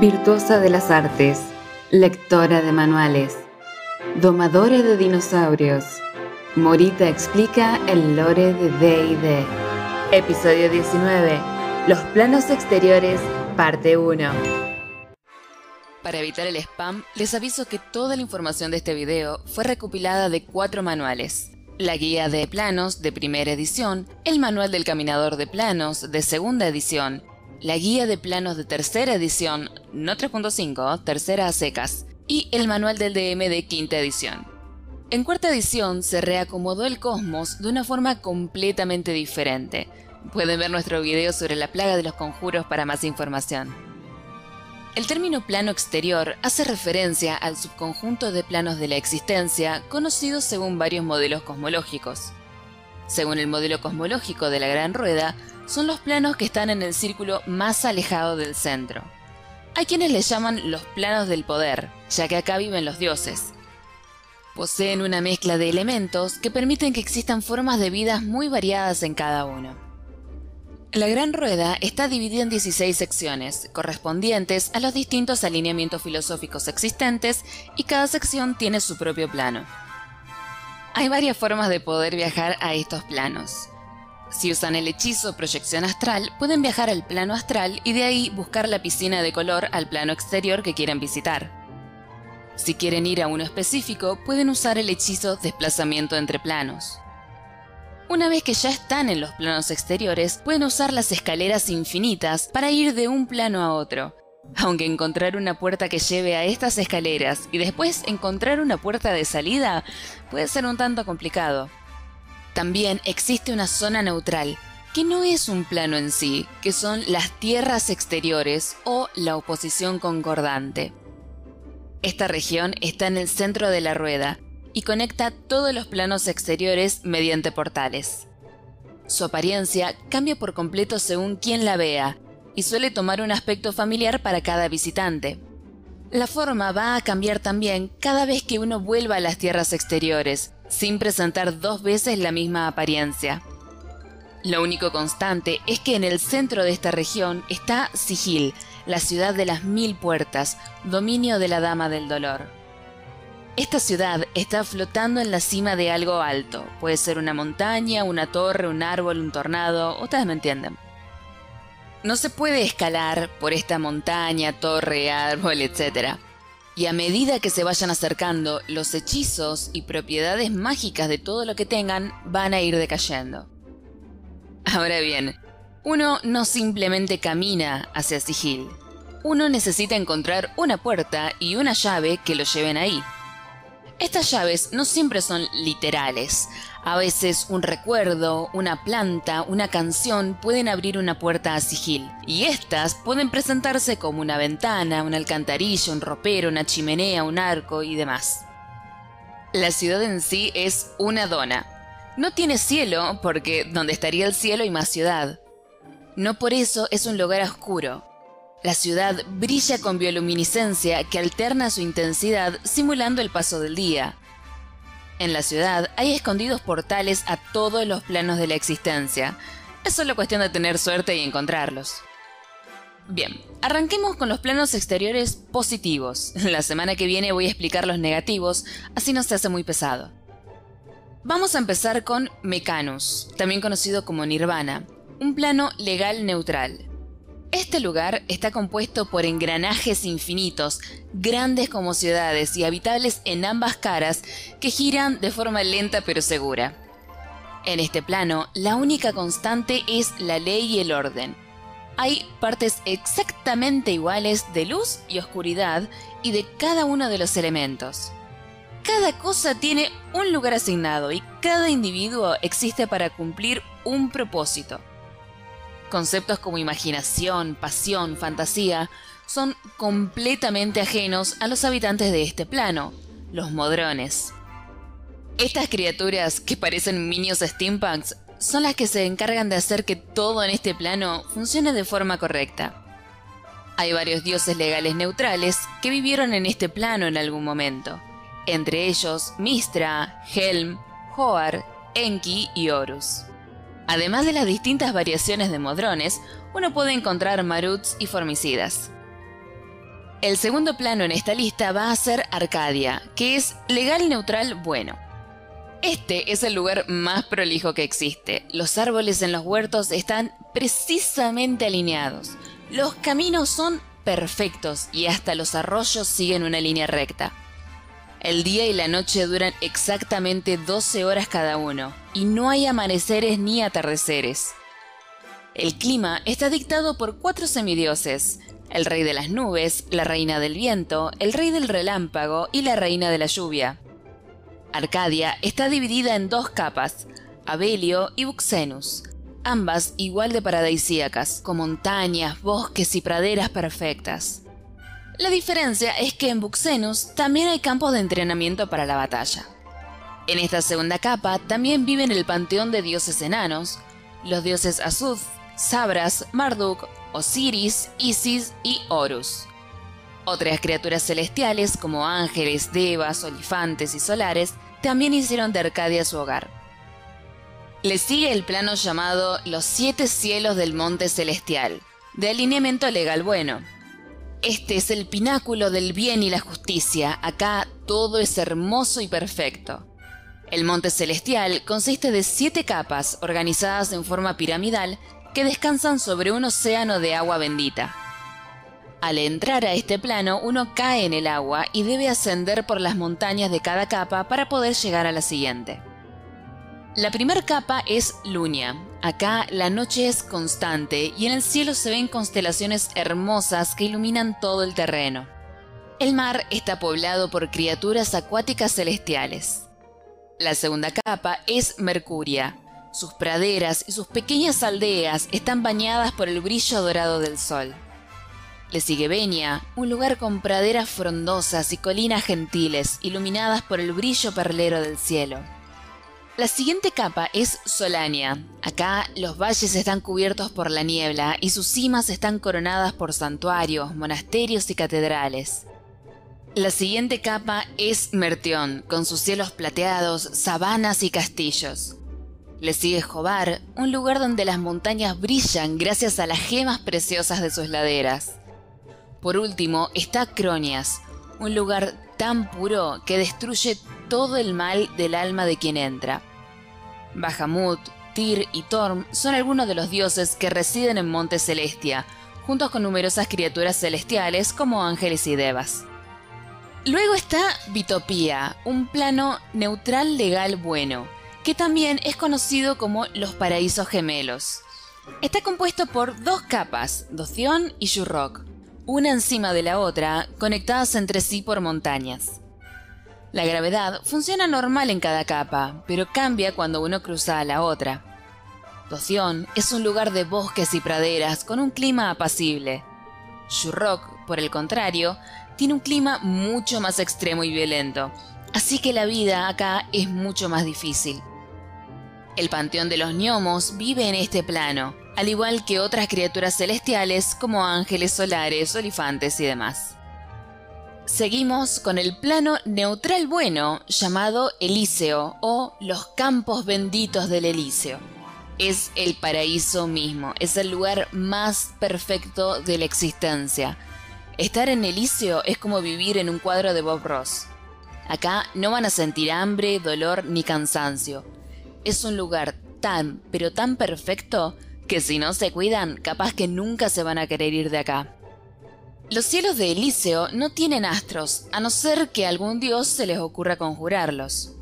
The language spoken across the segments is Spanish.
Virtuosa de las artes, lectora de manuales, domadora de dinosaurios, Morita explica el lore de D&D. Episodio 19. Los planos exteriores, parte 1. Para evitar el spam, les aviso que toda la información de este video fue recopilada de cuatro manuales. La guía de planos de primera edición, el manual del caminador de planos de segunda edición, la guía de planos de tercera edición, no 3.5, tercera a secas, y el manual del DM de quinta edición. En cuarta edición se reacomodó el cosmos de una forma completamente diferente. Pueden ver nuestro video sobre la plaga de los conjuros para más información. El término plano exterior hace referencia al subconjunto de planos de la existencia conocidos según varios modelos cosmológicos. Según el modelo cosmológico de la Gran Rueda, son los planos que están en el círculo más alejado del centro. Hay quienes les llaman los planos del poder, ya que acá viven los dioses. Poseen una mezcla de elementos que permiten que existan formas de vida muy variadas en cada uno. La Gran Rueda está dividida en 16 secciones, correspondientes a los distintos alineamientos filosóficos existentes, y cada sección tiene su propio plano. Hay varias formas de poder viajar a estos planos. Si usan el hechizo proyección astral, pueden viajar al plano astral y de ahí buscar la piscina de color al plano exterior que quieren visitar. Si quieren ir a uno específico, pueden usar el hechizo desplazamiento entre planos. Una vez que ya están en los planos exteriores, pueden usar las escaleras infinitas para ir de un plano a otro. Aunque encontrar una puerta que lleve a estas escaleras y después encontrar una puerta de salida puede ser un tanto complicado. También existe una zona neutral, que no es un plano en sí, que son las tierras exteriores o la oposición concordante. Esta región está en el centro de la rueda y conecta todos los planos exteriores mediante portales. Su apariencia cambia por completo según quien la vea y suele tomar un aspecto familiar para cada visitante. La forma va a cambiar también cada vez que uno vuelva a las tierras exteriores, sin presentar dos veces la misma apariencia. Lo único constante es que en el centro de esta región está Sigil, la ciudad de las mil puertas, dominio de la Dama del Dolor. Esta ciudad está flotando en la cima de algo alto, puede ser una montaña, una torre, un árbol, un tornado, ustedes me entienden. No se puede escalar por esta montaña, torre, árbol, etc y a medida que se vayan acercando, los hechizos y propiedades mágicas de todo lo que tengan van a ir decayendo. Ahora bien, uno no simplemente camina hacia Sigil. Uno necesita encontrar una puerta y una llave que lo lleven ahí. Estas llaves no siempre son literales. A veces un recuerdo, una planta, una canción pueden abrir una puerta a sigil. Y estas pueden presentarse como una ventana, una alcantarilla, un ropero, una chimenea, un arco y demás. La ciudad en sí es una dona. No tiene cielo porque donde estaría el cielo hay más ciudad. No por eso es un lugar oscuro. La ciudad brilla con bioluminiscencia que alterna su intensidad simulando el paso del día. En la ciudad hay escondidos portales a todos los planos de la existencia. Es solo cuestión de tener suerte y encontrarlos. Bien, arranquemos con los planos exteriores positivos. La semana que viene voy a explicar los negativos, así no se hace muy pesado. Vamos a empezar con Mecanus, también conocido como Nirvana, un plano legal neutral. Este lugar está compuesto por engranajes infinitos, grandes como ciudades y habitables en ambas caras, que giran de forma lenta pero segura. En este plano, la única constante es la ley y el orden. Hay partes exactamente iguales de luz y oscuridad y de cada uno de los elementos. Cada cosa tiene un lugar asignado y cada individuo existe para cumplir un propósito. Conceptos como imaginación, pasión, fantasía son completamente ajenos a los habitantes de este plano, los modrones. Estas criaturas que parecen minios steampunks son las que se encargan de hacer que todo en este plano funcione de forma correcta. Hay varios dioses legales neutrales que vivieron en este plano en algún momento, entre ellos Mistra, Helm, Hoar, Enki y Horus. Además de las distintas variaciones de modrones, uno puede encontrar maruts y formicidas. El segundo plano en esta lista va a ser Arcadia, que es legal neutral bueno. Este es el lugar más prolijo que existe. Los árboles en los huertos están precisamente alineados. Los caminos son perfectos y hasta los arroyos siguen una línea recta. El día y la noche duran exactamente 12 horas cada uno y no hay amaneceres ni atardeceres. El clima está dictado por cuatro semidioses, el rey de las nubes, la reina del viento, el rey del relámpago y la reina de la lluvia. Arcadia está dividida en dos capas, Abelio y Buxenus, ambas igual de paradisíacas, con montañas, bosques y praderas perfectas. La diferencia es que en Buxenus también hay campos de entrenamiento para la batalla. En esta segunda capa también viven el panteón de dioses enanos, los dioses Azuz, Sabras, Marduk, Osiris, Isis y Horus. Otras criaturas celestiales como ángeles, devas, olifantes y solares también hicieron de Arcadia su hogar. Le sigue el plano llamado Los Siete Cielos del Monte Celestial, de alineamiento legal bueno. Este es el pináculo del bien y la justicia, acá todo es hermoso y perfecto. El Monte Celestial consiste de siete capas organizadas en forma piramidal que descansan sobre un océano de agua bendita. Al entrar a este plano uno cae en el agua y debe ascender por las montañas de cada capa para poder llegar a la siguiente. La primera capa es Lunia. Acá la noche es constante y en el cielo se ven constelaciones hermosas que iluminan todo el terreno. El mar está poblado por criaturas acuáticas celestiales. La segunda capa es Mercuria. Sus praderas y sus pequeñas aldeas están bañadas por el brillo dorado del sol. Le sigue Venia, un lugar con praderas frondosas y colinas gentiles, iluminadas por el brillo perlero del cielo. La siguiente capa es Solania. Acá los valles están cubiertos por la niebla y sus cimas están coronadas por santuarios, monasterios y catedrales. La siguiente capa es Mertión, con sus cielos plateados, sabanas y castillos. Le sigue Jobar, un lugar donde las montañas brillan gracias a las gemas preciosas de sus laderas. Por último está Cronias, un lugar tan puro que destruye todo el mal del alma de quien entra. Bahamut, Tyr y Torm son algunos de los dioses que residen en Monte Celestia, juntos con numerosas criaturas celestiales como ángeles y devas. Luego está Bitopía, un plano neutral legal bueno, que también es conocido como los paraísos gemelos. Está compuesto por dos capas, Doción y Shurrock, una encima de la otra, conectadas entre sí por montañas. La gravedad funciona normal en cada capa, pero cambia cuando uno cruza a la otra. Doción es un lugar de bosques y praderas con un clima apacible. Shurrock, por el contrario, tiene un clima mucho más extremo y violento, así que la vida acá es mucho más difícil. El panteón de los gnomos vive en este plano, al igual que otras criaturas celestiales como ángeles solares, olifantes y demás. Seguimos con el plano neutral bueno llamado Elíseo o los campos benditos del Elíseo. Es el paraíso mismo, es el lugar más perfecto de la existencia. Estar en Elíseo es como vivir en un cuadro de Bob Ross. Acá no van a sentir hambre, dolor ni cansancio. Es un lugar tan, pero tan perfecto que si no se cuidan, capaz que nunca se van a querer ir de acá. Los cielos de Elíseo no tienen astros, a no ser que algún dios se les ocurra conjurarlos.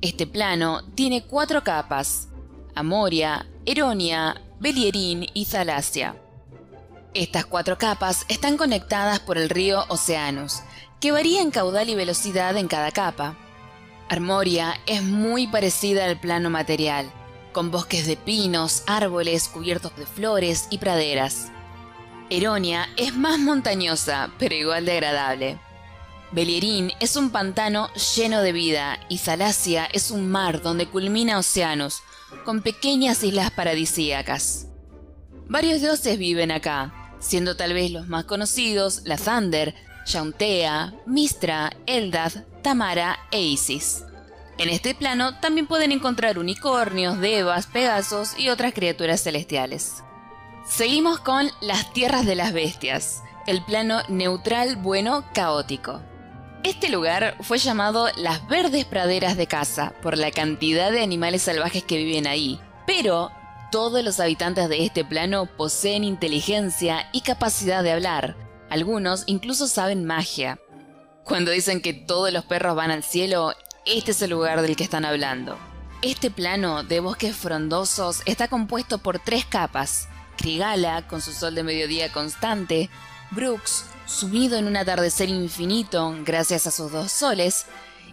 Este plano tiene cuatro capas, Amoria, Eronia, Belierín y Zalasia. Estas cuatro capas están conectadas por el río Oceanus, que varía en caudal y velocidad en cada capa. Armoria es muy parecida al plano material, con bosques de pinos, árboles cubiertos de flores y praderas. Eronia es más montañosa, pero igual de agradable. Belierín es un pantano lleno de vida y Zalasia es un mar donde culmina océanos, con pequeñas islas paradisíacas. Varios dioses viven acá, siendo tal vez los más conocidos la Thunder, Yauntea, Mistra, Eldad, Tamara e Isis. En este plano también pueden encontrar unicornios, devas, pegasos y otras criaturas celestiales. Seguimos con las tierras de las bestias. el plano neutral, bueno, caótico. Este lugar fue llamado las verdes praderas de casa por la cantidad de animales salvajes que viven ahí, pero todos los habitantes de este plano poseen inteligencia y capacidad de hablar. Algunos incluso saben magia. Cuando dicen que todos los perros van al cielo, este es el lugar del que están hablando. Este plano de bosques frondosos está compuesto por tres capas. Krigala, con su sol de mediodía constante, Brooks, sumido en un atardecer infinito gracias a sus dos soles,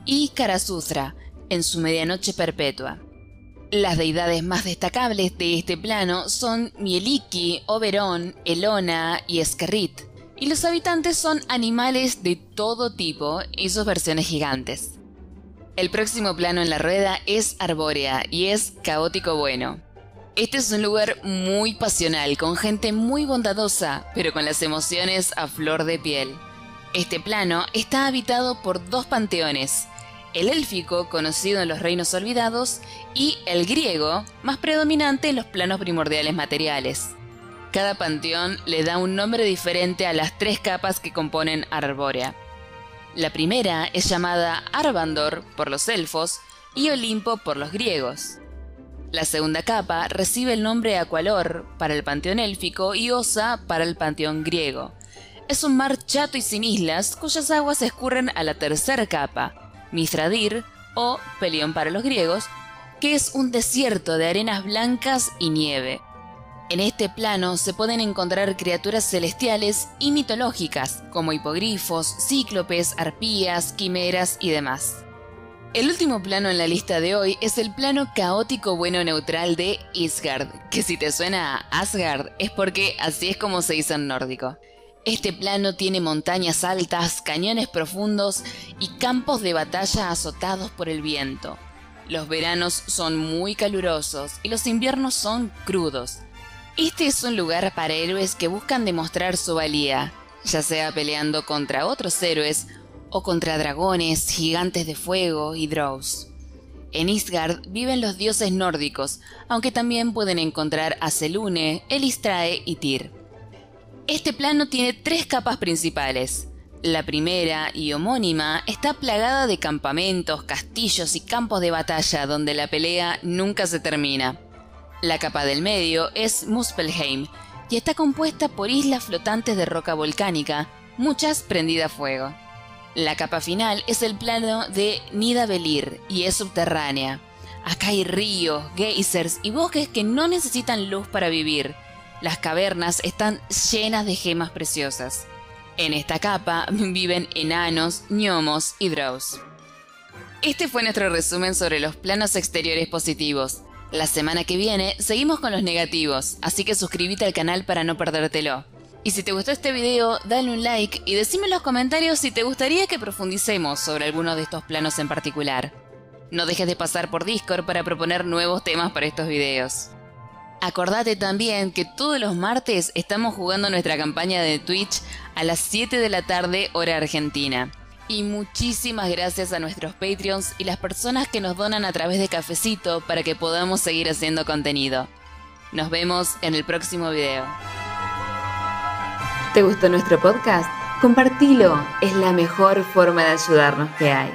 y Karasutra, en su medianoche perpetua. Las deidades más destacables de este plano son Mieliki, Oberon, Elona y Eskerrit, y los habitantes son animales de todo tipo y sus versiones gigantes. El próximo plano en la rueda es Arbórea y es caótico bueno. Este es un lugar muy pasional, con gente muy bondadosa, pero con las emociones a flor de piel. Este plano está habitado por dos panteones, el élfico, conocido en los reinos olvidados, y el griego, más predominante en los planos primordiales materiales. Cada panteón le da un nombre diferente a las tres capas que componen Arbórea. La primera es llamada Arbandor por los elfos y Olimpo por los griegos. La segunda capa recibe el nombre Aqualor para el panteón élfico y Osa para el panteón griego. Es un mar chato y sin islas cuyas aguas escurren a la tercera capa, Mithradir o Pelión para los griegos, que es un desierto de arenas blancas y nieve. En este plano se pueden encontrar criaturas celestiales y mitológicas, como hipogrifos, cíclopes, arpías, quimeras y demás. El último plano en la lista de hoy es el plano caótico bueno neutral de Isgard, que si te suena a Asgard es porque así es como se dice en nórdico. Este plano tiene montañas altas, cañones profundos y campos de batalla azotados por el viento. Los veranos son muy calurosos y los inviernos son crudos. Este es un lugar para héroes que buscan demostrar su valía, ya sea peleando contra otros héroes o contra dragones, gigantes de fuego y drows. En Isgard viven los dioses nórdicos, aunque también pueden encontrar a Selune, Elistrae y Tyr. Este plano tiene tres capas principales. La primera, y homónima, está plagada de campamentos, castillos y campos de batalla donde la pelea nunca se termina. La capa del medio es Muspelheim y está compuesta por islas flotantes de roca volcánica, muchas prendidas a fuego. La capa final es el plano de Nidavellir y es subterránea. Acá hay ríos, geysers y bosques que no necesitan luz para vivir. Las cavernas están llenas de gemas preciosas. En esta capa viven enanos, gnomos y drows. Este fue nuestro resumen sobre los planos exteriores positivos. La semana que viene seguimos con los negativos, así que suscríbete al canal para no perdértelo. Y si te gustó este video, dale un like y decime en los comentarios si te gustaría que profundicemos sobre alguno de estos planos en particular. No dejes de pasar por Discord para proponer nuevos temas para estos videos. Acordate también que todos los martes estamos jugando nuestra campaña de Twitch a las 7 de la tarde hora argentina. Y muchísimas gracias a nuestros Patreons y las personas que nos donan a través de Cafecito para que podamos seguir haciendo contenido. Nos vemos en el próximo video. ¿Te gustó nuestro podcast? Compartilo, es la mejor forma de ayudarnos que hay.